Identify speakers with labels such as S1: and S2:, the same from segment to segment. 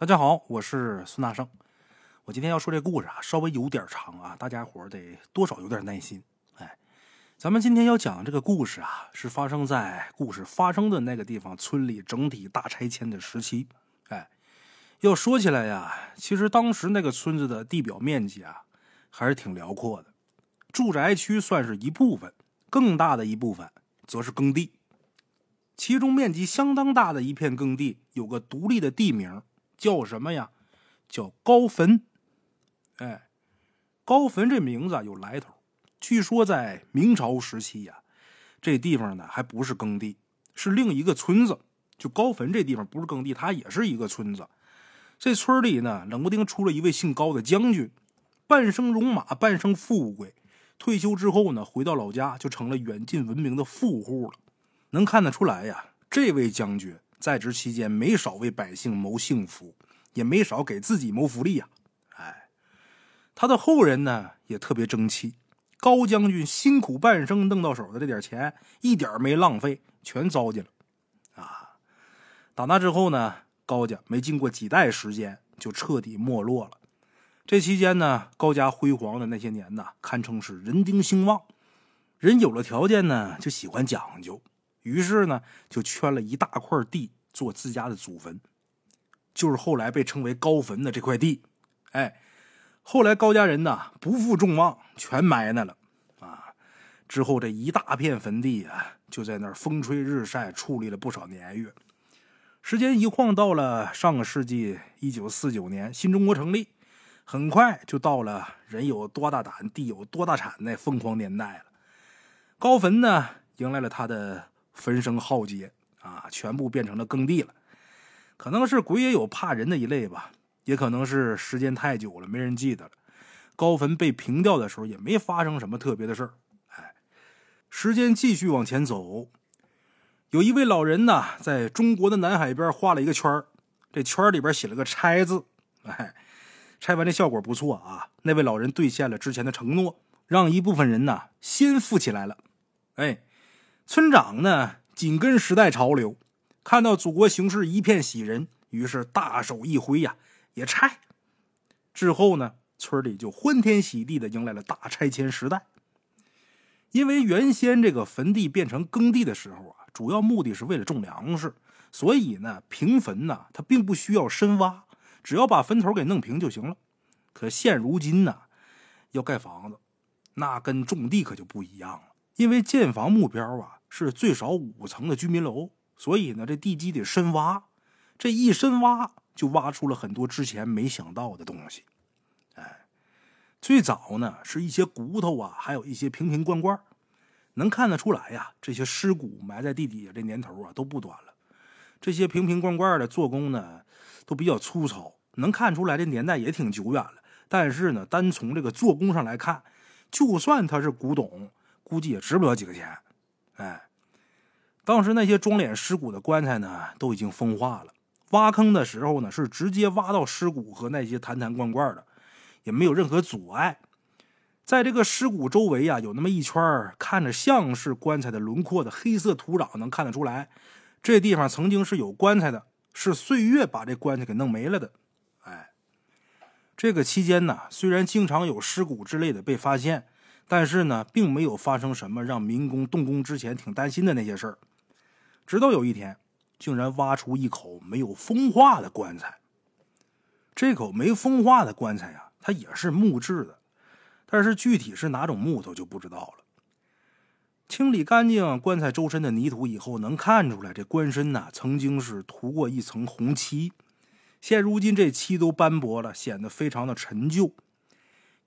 S1: 大家好，我是孙大圣。我今天要说这故事啊，稍微有点长啊，大家伙得多少有点耐心。哎，咱们今天要讲的这个故事啊，是发生在故事发生的那个地方村里整体大拆迁的时期。哎，要说起来呀，其实当时那个村子的地表面积啊，还是挺辽阔的，住宅区算是一部分，更大的一部分则是耕地。其中面积相当大的一片耕地，有个独立的地名，叫什么呀？叫高坟。哎，高坟这名字有来头。据说在明朝时期呀，这地方呢还不是耕地，是另一个村子。就高坟这地方不是耕地，它也是一个村子。这村里呢，冷不丁出了一位姓高的将军，半生戎马，半生富贵。退休之后呢，回到老家就成了远近闻名的富户了。能看得出来呀，这位将军在职期间没少为百姓谋幸福，也没少给自己谋福利呀。他的后人呢也特别争气，高将军辛苦半生弄到手的这点钱，一点没浪费，全糟践了。啊，打那之后呢，高家没经过几代时间就彻底没落了。这期间呢，高家辉煌的那些年呢，堪称是人丁兴旺。人有了条件呢，就喜欢讲究，于是呢，就圈了一大块地做自家的祖坟，就是后来被称为高坟的这块地。哎。后来高家人呐不负众望，全埋那了，啊！之后这一大片坟地啊，就在那儿风吹日晒，矗立了不少年月。时间一晃到了上个世纪一九四九年，新中国成立，很快就到了人有多大胆，地有多大产那疯狂年代了。高坟呢，迎来了他的焚声浩劫啊，全部变成了耕地了。可能是鬼也有怕人的一类吧。也可能是时间太久了，没人记得了。高坟被平掉的时候，也没发生什么特别的事儿。哎，时间继续往前走，有一位老人呢，在中国的南海边画了一个圈儿，这圈里边写了个“拆”字。哎，拆完这效果不错啊。那位老人兑现了之前的承诺，让一部分人呢先富起来了。哎，村长呢紧跟时代潮流，看到祖国形势一片喜人，于是大手一挥呀。也拆，之后呢，村里就欢天喜地的迎来了大拆迁时代。因为原先这个坟地变成耕地的时候啊，主要目的是为了种粮食，所以呢，平坟呢，它并不需要深挖，只要把坟头给弄平就行了。可现如今呢，要盖房子，那跟种地可就不一样了。因为建房目标啊是最少五层的居民楼，所以呢，这地基得深挖，这一深挖。就挖出了很多之前没想到的东西，哎，最早呢是一些骨头啊，还有一些瓶瓶罐罐，能看得出来呀，这些尸骨埋在地底下这年头啊都不短了。这些瓶瓶罐罐的做工呢都比较粗糙，能看出来这年代也挺久远了。但是呢，单从这个做工上来看，就算它是古董，估计也值不了几个钱。哎，当时那些装殓尸骨的棺材呢，都已经风化了。挖坑的时候呢，是直接挖到尸骨和那些坛坛罐罐的，也没有任何阻碍。在这个尸骨周围啊，有那么一圈看着像是棺材的轮廓的黑色土壤，能看得出来，这地方曾经是有棺材的，是岁月把这棺材给弄没了的。哎，这个期间呢，虽然经常有尸骨之类的被发现，但是呢，并没有发生什么让民工动工之前挺担心的那些事儿。直到有一天。竟然挖出一口没有风化的棺材。这口没风化的棺材呀，它也是木质的，但是具体是哪种木头就不知道了。清理干净棺材周身的泥土以后，能看出来这棺身呐曾经是涂过一层红漆，现如今这漆都斑驳了，显得非常的陈旧。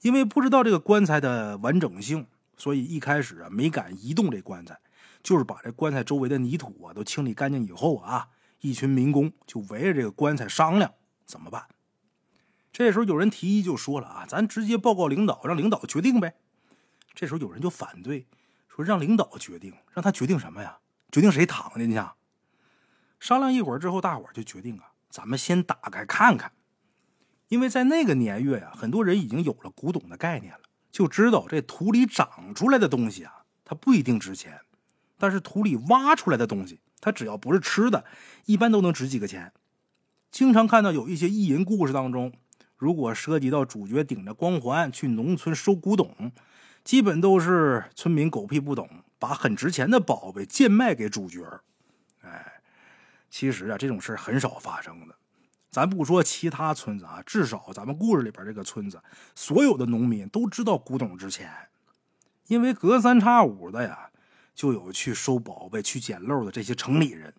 S1: 因为不知道这个棺材的完整性，所以一开始啊没敢移动这棺材。就是把这棺材周围的泥土啊都清理干净以后啊，一群民工就围着这个棺材商量怎么办。这时候有人提议就说了啊，咱直接报告领导，让领导决定呗。这时候有人就反对，说让领导决定，让他决定什么呀？决定谁躺进去？商量一会儿之后，大伙儿就决定啊，咱们先打开看看，因为在那个年月呀，很多人已经有了古董的概念了，就知道这土里长出来的东西啊，它不一定值钱。但是土里挖出来的东西，它只要不是吃的，一般都能值几个钱。经常看到有一些意淫故事当中，如果涉及到主角顶着光环去农村收古董，基本都是村民狗屁不懂，把很值钱的宝贝贱卖给主角。哎，其实啊，这种事很少发生的。咱不说其他村子啊，至少咱们故事里边这个村子，所有的农民都知道古董值钱，因为隔三差五的呀，就有去收宝贝、去捡漏的这些城里人。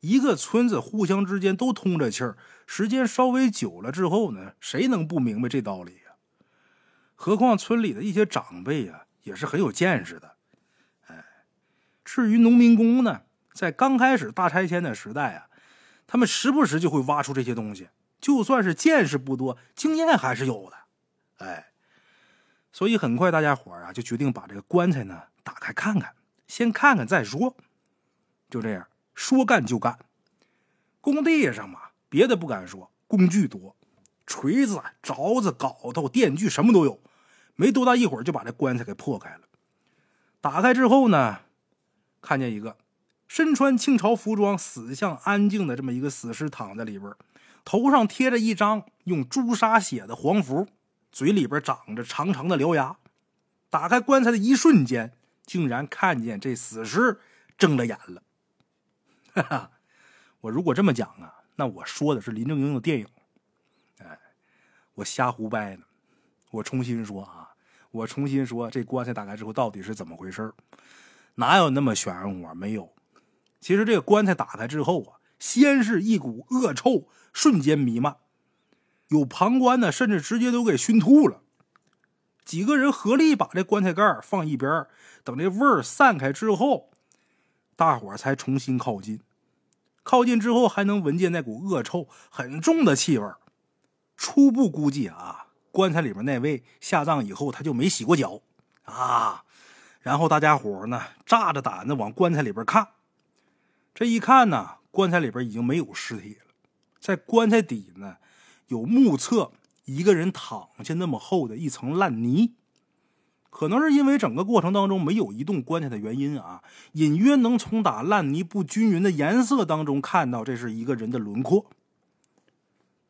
S1: 一个村子互相之间都通着气儿，时间稍微久了之后呢，谁能不明白这道理呀？何况村里的一些长辈呀，也是很有见识的。哎，至于农民工呢，在刚开始大拆迁的时代啊。他们时不时就会挖出这些东西，就算是见识不多，经验还是有的。哎，所以很快大家伙啊就决定把这个棺材呢打开看看，先看看再说。就这样说干就干。工地上嘛，别的不敢说，工具多，锤子、凿子、镐头、电锯什么都有。没多大一会儿就把这棺材给破开了。打开之后呢，看见一个。身穿清朝服装、死相安静的这么一个死尸躺在里边，头上贴着一张用朱砂写的黄符，嘴里边长着长长的獠牙。打开棺材的一瞬间，竟然看见这死尸睁了眼了。哈哈，我如果这么讲啊，那我说的是林正英的电影。哎，我瞎胡掰呢。我重新说啊，我重新说，这棺材打开之后到底是怎么回事哪有那么玄乎啊？没有。其实这个棺材打开之后啊，先是一股恶臭瞬间弥漫，有旁观的甚至直接都给熏吐了。几个人合力把这棺材盖放一边，等这味儿散开之后，大伙才重新靠近。靠近之后还能闻见那股恶臭很重的气味。初步估计啊，棺材里面那位下葬以后他就没洗过脚啊。然后大家伙呢，炸着胆子往棺材里边看。这一看呢，棺材里边已经没有尸体了，在棺材底呢，有目测一个人躺下那么厚的一层烂泥，可能是因为整个过程当中没有移动棺材的原因啊，隐约能从打烂泥不均匀的颜色当中看到这是一个人的轮廓。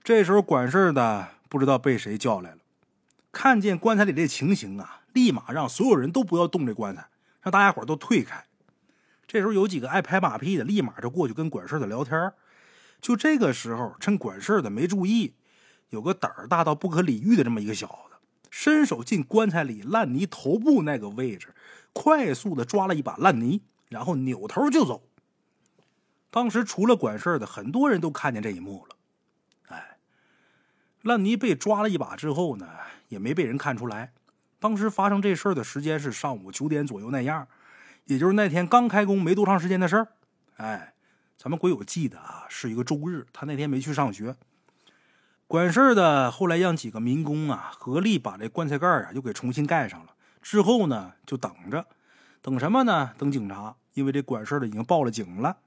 S1: 这时候管事的不知道被谁叫来了，看见棺材里这情形啊，立马让所有人都不要动这棺材，让大家伙都退开。这时候有几个爱拍马屁的，立马就过去跟管事的聊天。就这个时候，趁管事的没注意，有个胆儿大到不可理喻的这么一个小子，伸手进棺材里烂泥头部那个位置，快速的抓了一把烂泥，然后扭头就走。当时除了管事的，很多人都看见这一幕了。哎，烂泥被抓了一把之后呢，也没被人看出来。当时发生这事儿的时间是上午九点左右那样。也就是那天刚开工没多长时间的事儿，哎，咱们鬼友记得啊，是一个周日，他那天没去上学。管事儿的后来让几个民工啊合力把这棺材盖啊又给重新盖上了。之后呢，就等着，等什么呢？等警察，因为这管事儿的已经报了警了。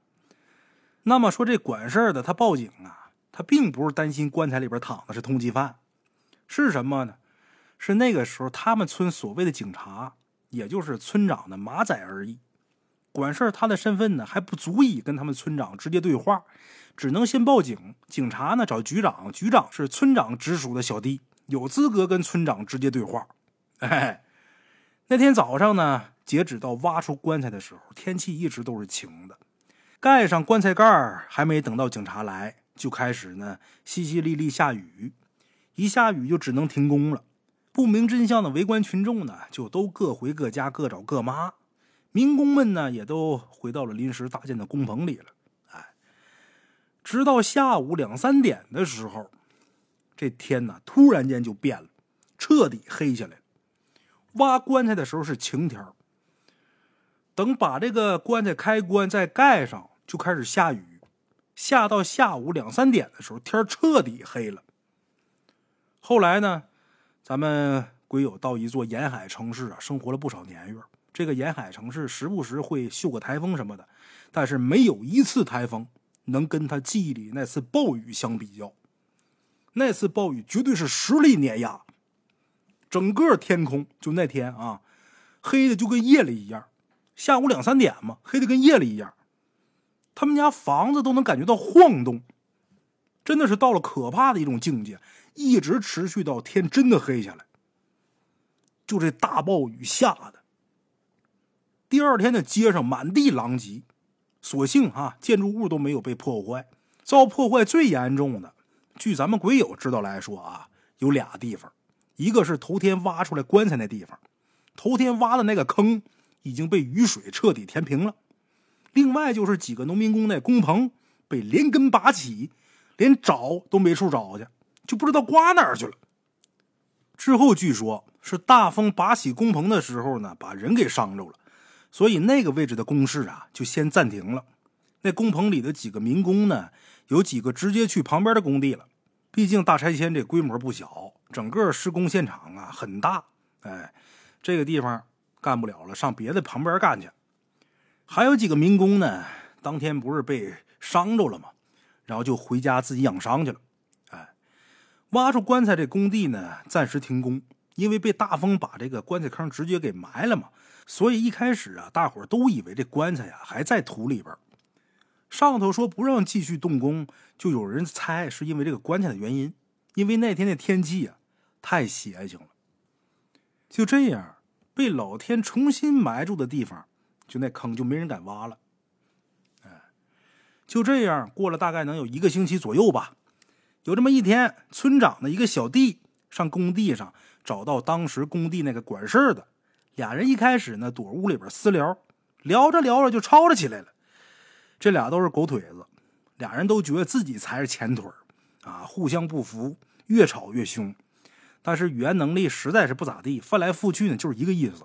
S1: 那么说这管事儿的他报警啊，他并不是担心棺材里边躺的是通缉犯，是什么呢？是那个时候他们村所谓的警察。也就是村长的马仔而已，管事儿他的身份呢还不足以跟他们村长直接对话，只能先报警。警察呢找局长，局长是村长直属的小弟，有资格跟村长直接对话。哎，那天早上呢，截止到挖出棺材的时候，天气一直都是晴的。盖上棺材盖儿，还没等到警察来，就开始呢淅淅沥沥下雨，一下雨就只能停工了。不明真相的围观群众呢，就都各回各家，各找各妈。民工们呢，也都回到了临时搭建的工棚里了。哎，直到下午两三点的时候，这天呢，突然间就变了，彻底黑下来。挖棺材的时候是晴天等把这个棺材开棺再盖上，就开始下雨。下到下午两三点的时候，天彻底黑了。后来呢？咱们鬼友到一座沿海城市啊，生活了不少年月。这个沿海城市时不时会秀个台风什么的，但是没有一次台风能跟他记忆里那次暴雨相比较。那次暴雨绝对是实力碾压，整个天空就那天啊，黑的就跟夜里一样。下午两三点嘛，黑的跟夜里一样。他们家房子都能感觉到晃动。真的是到了可怕的一种境界，一直持续到天真的黑下来。就这大暴雨下的，第二天的街上满地狼藉，所幸啊，建筑物都没有被破坏。遭破坏最严重的，据咱们鬼友知道来说啊，有俩地方，一个是头天挖出来棺材那地方，头天挖的那个坑已经被雨水彻底填平了。另外就是几个农民工那工棚被连根拔起，连找都没处找去，就不知道刮哪儿去了。之后据说。是大风拔起工棚的时候呢，把人给伤着了，所以那个位置的工事啊就先暂停了。那工棚里的几个民工呢，有几个直接去旁边的工地了。毕竟大拆迁这规模不小，整个施工现场啊很大，哎，这个地方干不了了，上别的旁边干去。还有几个民工呢，当天不是被伤着了吗？然后就回家自己养伤去了。挖出棺材这工地呢，暂时停工。因为被大风把这个棺材坑直接给埋了嘛，所以一开始啊，大伙都以为这棺材呀还在土里边。上头说不让继续动工，就有人猜是因为这个棺材的原因。因为那天的天气啊太邪性了。就这样，被老天重新埋住的地方，就那坑就没人敢挖了。哎，就这样过了大概能有一个星期左右吧。有这么一天，村长的一个小弟上工地上。找到当时工地那个管事的，俩人一开始呢躲屋里边私聊，聊着聊着就吵了起来了。这俩都是狗腿子，俩人都觉得自己才是前腿啊，互相不服，越吵越凶。但是语言能力实在是不咋地，翻来覆去呢就是一个意思。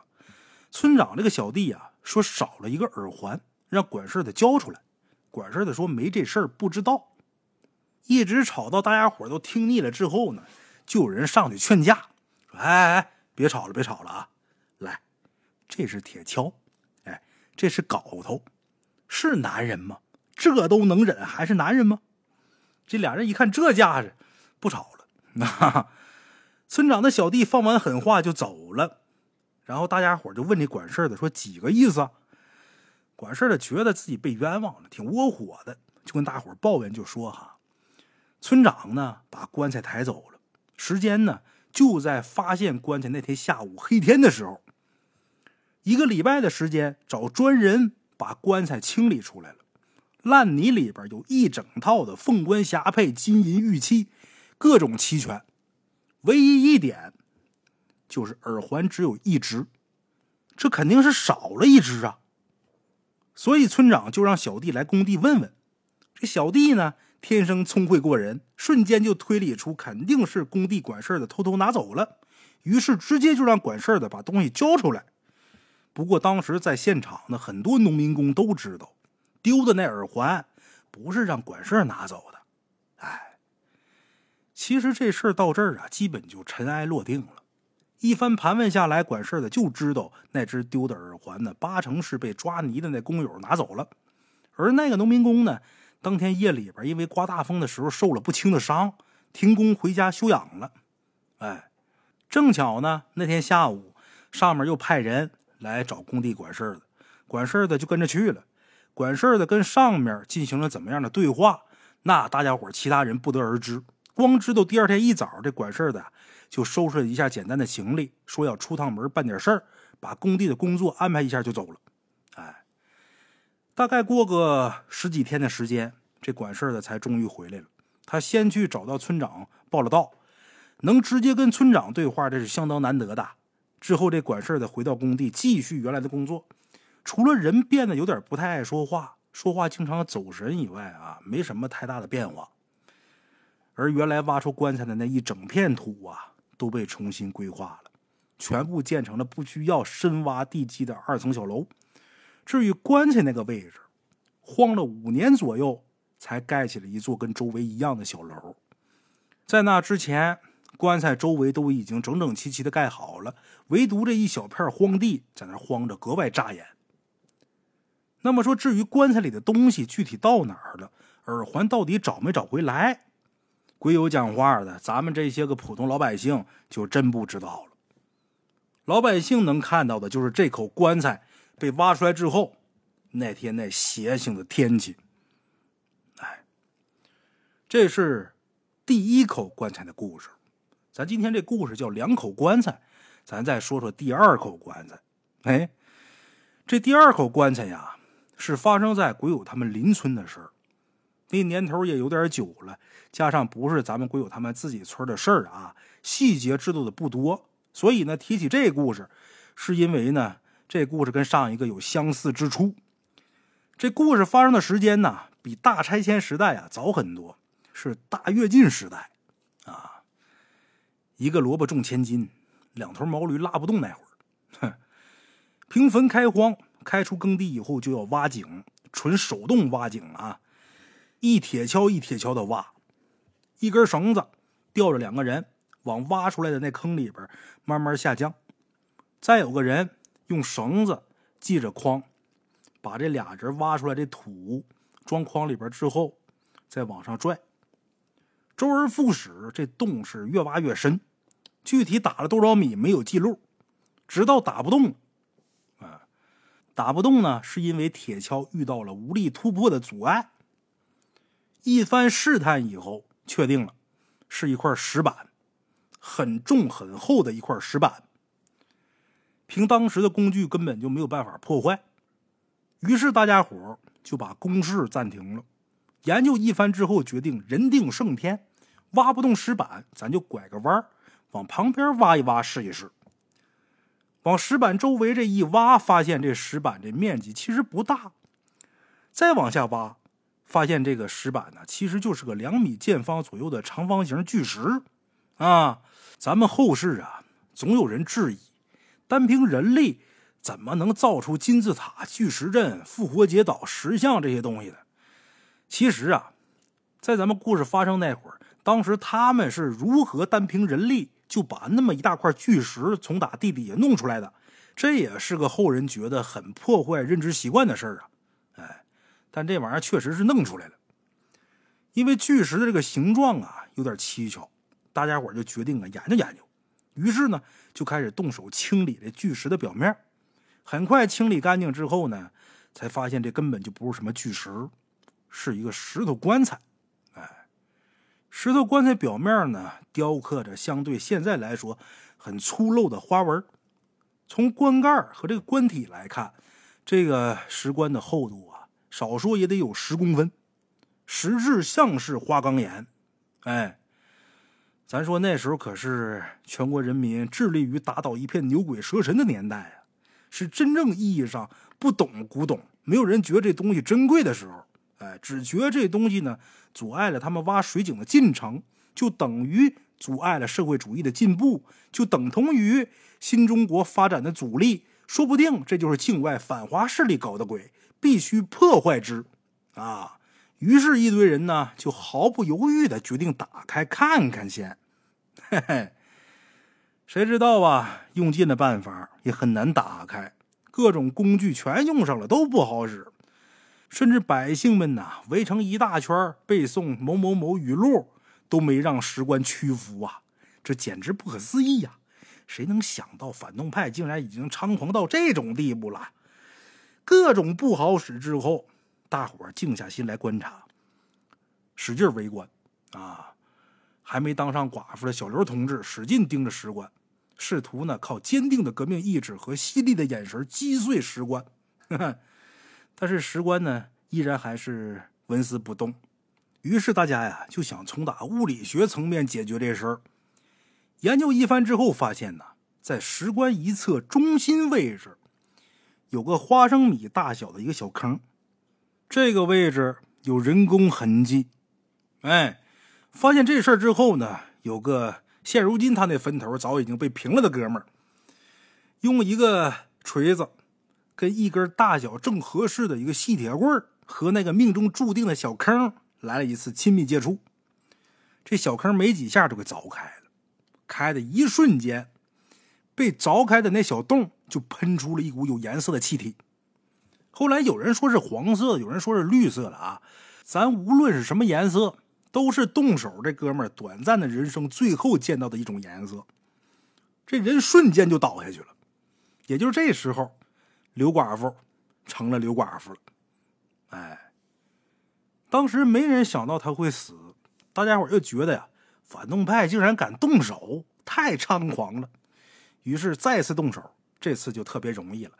S1: 村长这个小弟啊说少了一个耳环，让管事的交出来。管事的说没这事儿，不知道。一直吵到大家伙都听腻了之后呢，就有人上去劝架。说哎哎，别吵了，别吵了啊！来，这是铁锹，哎，这是镐头，是男人吗？这都能忍，还是男人吗？这俩人一看这架势，不吵了。那 村长的小弟放完狠话就走了，然后大家伙就问这管事的说几个意思啊？管事的觉得自己被冤枉了，挺窝火的，就跟大伙抱怨，就说哈，村长呢把棺材抬走了，时间呢？就在发现棺材那天下午黑天的时候，一个礼拜的时间找专人把棺材清理出来了。烂泥里边有一整套的凤冠霞帔、金银玉器，各种齐全。唯一一点就是耳环只有一只，这肯定是少了一只啊。所以村长就让小弟来工地问问。这小弟呢？天生聪慧过人，瞬间就推理出肯定是工地管事的偷偷拿走了，于是直接就让管事的把东西交出来。不过当时在现场的很多农民工都知道，丢的那耳环不是让管事拿走的。哎，其实这事儿到这儿啊，基本就尘埃落定了。一番盘问下来，管事的就知道那只丢的耳环呢，八成是被抓泥的那工友拿走了，而那个农民工呢。当天夜里边，因为刮大风的时候受了不轻的伤，停工回家休养了。哎，正巧呢，那天下午上面又派人来找工地管事的，管事的就跟着去了。管事的跟上面进行了怎么样的对话，那大家伙其他人不得而知。光知道第二天一早，这管事的就收拾了一下简单的行李，说要出趟门办点事儿，把工地的工作安排一下就走了。哎大概过个十几天的时间，这管事的才终于回来了。他先去找到村长报了到，能直接跟村长对话，这是相当难得的。之后，这管事的回到工地，继续原来的工作。除了人变得有点不太爱说话，说话经常走神以外啊，没什么太大的变化。而原来挖出棺材的那一整片土啊，都被重新规划了，全部建成了不需要深挖地基的二层小楼。至于棺材那个位置，荒了五年左右，才盖起了一座跟周围一样的小楼。在那之前，棺材周围都已经整整齐齐的盖好了，唯独这一小片荒地在那荒着，格外扎眼。那么说，至于棺材里的东西具体到哪儿了，耳环到底找没找回来？鬼友讲话的，咱们这些个普通老百姓就真不知道了。老百姓能看到的就是这口棺材。被挖出来之后，那天那邪性的天气，哎，这是第一口棺材的故事。咱今天这故事叫两口棺材，咱再说说第二口棺材。哎，这第二口棺材呀，是发生在鬼友他们邻村的事儿。那年头也有点久了，加上不是咱们鬼友他们自己村的事儿啊，细节知道的不多，所以呢，提起这故事，是因为呢，这故事跟上一个有相似之处。这故事发生的时间呢，比大拆迁时代啊早很多，是大跃进时代啊。一个萝卜重千斤，两头毛驴拉不动那会儿，哼，平坟开荒，开出耕地以后就要挖井，纯手动挖井啊。一铁锹一铁锹的挖，一根绳子吊着两个人往挖出来的那坑里边慢慢下降，再有个人用绳子系着筐，把这俩人挖出来的土装筐里边之后，再往上拽。周而复始，这洞是越挖越深，具体打了多少米没有记录，直到打不动，啊，打不动呢，是因为铁锹遇到了无力突破的阻碍。一番试探以后，确定了是一块石板，很重很厚的一块石板。凭当时的工具，根本就没有办法破坏。于是大家伙就把攻势暂停了，研究一番之后，决定人定胜天，挖不动石板，咱就拐个弯往旁边挖一挖试一试。往石板周围这一挖，发现这石板这面积其实不大。再往下挖。发现这个石板呢，其实就是个两米见方左右的长方形巨石，啊，咱们后世啊，总有人质疑，单凭人力怎么能造出金字塔、巨石阵、复活节岛、石像这些东西的？其实啊，在咱们故事发生那会儿，当时他们是如何单凭人力就把那么一大块巨石从打地底下弄出来的？这也是个后人觉得很破坏认知习惯的事儿啊。但这玩意儿确实是弄出来了，因为巨石的这个形状啊有点蹊跷，大家伙就决定啊研究研究。于是呢就开始动手清理这巨石的表面。很快清理干净之后呢，才发现这根本就不是什么巨石，是一个石头棺材。哎，石头棺材表面呢雕刻着相对现在来说很粗陋的花纹。从棺盖和这个棺体来看，这个石棺的厚度啊。少说也得有十公分，实质像是花岗岩。哎，咱说那时候可是全国人民致力于打倒一片牛鬼蛇神的年代啊，是真正意义上不懂古董，没有人觉得这东西珍贵的时候。哎，只觉得这东西呢阻碍了他们挖水井的进程，就等于阻碍了社会主义的进步，就等同于新中国发展的阻力。说不定这就是境外反华势力搞的鬼。必须破坏之，啊！于是，一堆人呢就毫不犹豫的决定打开看看先。嘿嘿，谁知道啊？用尽了办法也很难打开，各种工具全用上了都不好使，甚至百姓们呐围成一大圈背诵某某某语录，都没让石棺屈服啊！这简直不可思议呀！谁能想到反动派竟然已经猖狂到这种地步了？各种不好使之后，大伙静下心来观察，使劲围观。啊，还没当上寡妇的小刘同志使劲盯着石棺，试图呢靠坚定的革命意志和犀利的眼神击碎石棺。但是石棺呢依然还是纹丝不动。于是大家呀就想从打物理学层面解决这事儿。研究一番之后，发现呢在石棺一侧中心位置。有个花生米大小的一个小坑，这个位置有人工痕迹。哎，发现这事儿之后呢，有个现如今他那坟头早已经被平了的哥们儿，用一个锤子跟一根大小正合适的一个细铁棍和那个命中注定的小坑来了一次亲密接触。这小坑没几下就给凿开了，开的一瞬间，被凿开的那小洞。就喷出了一股有颜色的气体，后来有人说是黄色，有人说是绿色的啊。咱无论是什么颜色，都是动手这哥们儿短暂的人生最后见到的一种颜色。这人瞬间就倒下去了。也就是这时候，刘寡妇成了刘寡妇了。哎，当时没人想到他会死，大家伙又觉得呀，反动派竟然敢动手，太猖狂了。于是再次动手，这次就特别容易了，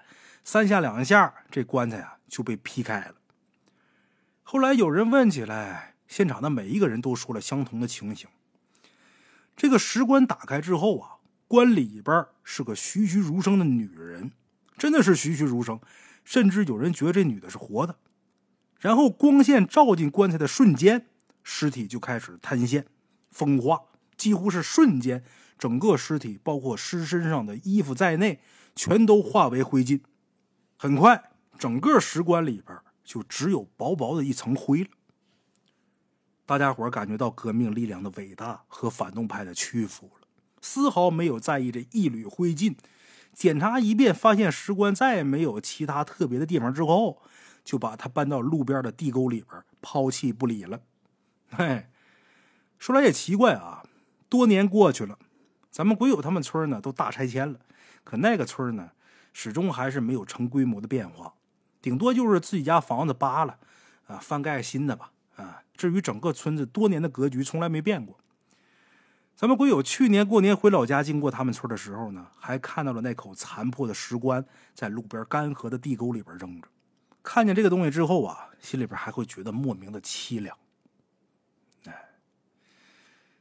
S1: 三下两下，这棺材啊就被劈开了。后来有人问起来，现场的每一个人都说了相同的情形。这个石棺打开之后啊，棺里边是个栩栩如生的女人，真的是栩栩如生，甚至有人觉得这女的是活的。然后光线照进棺材的瞬间，尸体就开始坍陷、风化，几乎是瞬间，整个尸体包括尸身上的衣服在内，全都化为灰烬。很快，整个石棺里边就只有薄薄的一层灰了。大家伙感觉到革命力量的伟大和反动派的屈服了，丝毫没有在意这一缕灰烬。检查一遍，发现石棺再也没有其他特别的地方之后，就把它搬到路边的地沟里边抛弃不理了。嘿，说来也奇怪啊，多年过去了，咱们鬼友他们村呢都大拆迁了，可那个村呢始终还是没有成规模的变化，顶多就是自己家房子扒了啊，翻盖新的吧。啊，至于整个村子多年的格局从来没变过。咱们鬼友去年过年回老家，经过他们村的时候呢，还看到了那口残破的石棺在路边干涸的地沟里边扔着。看见这个东西之后啊，心里边还会觉得莫名的凄凉。哎，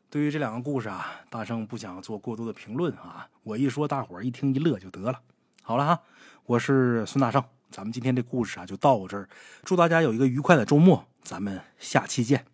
S1: 对于这两个故事啊，大圣不想做过多的评论啊，我一说大伙一听一乐就得了。好了哈，我是孙大圣，咱们今天这故事啊就到这儿，祝大家有一个愉快的周末。咱们下期见。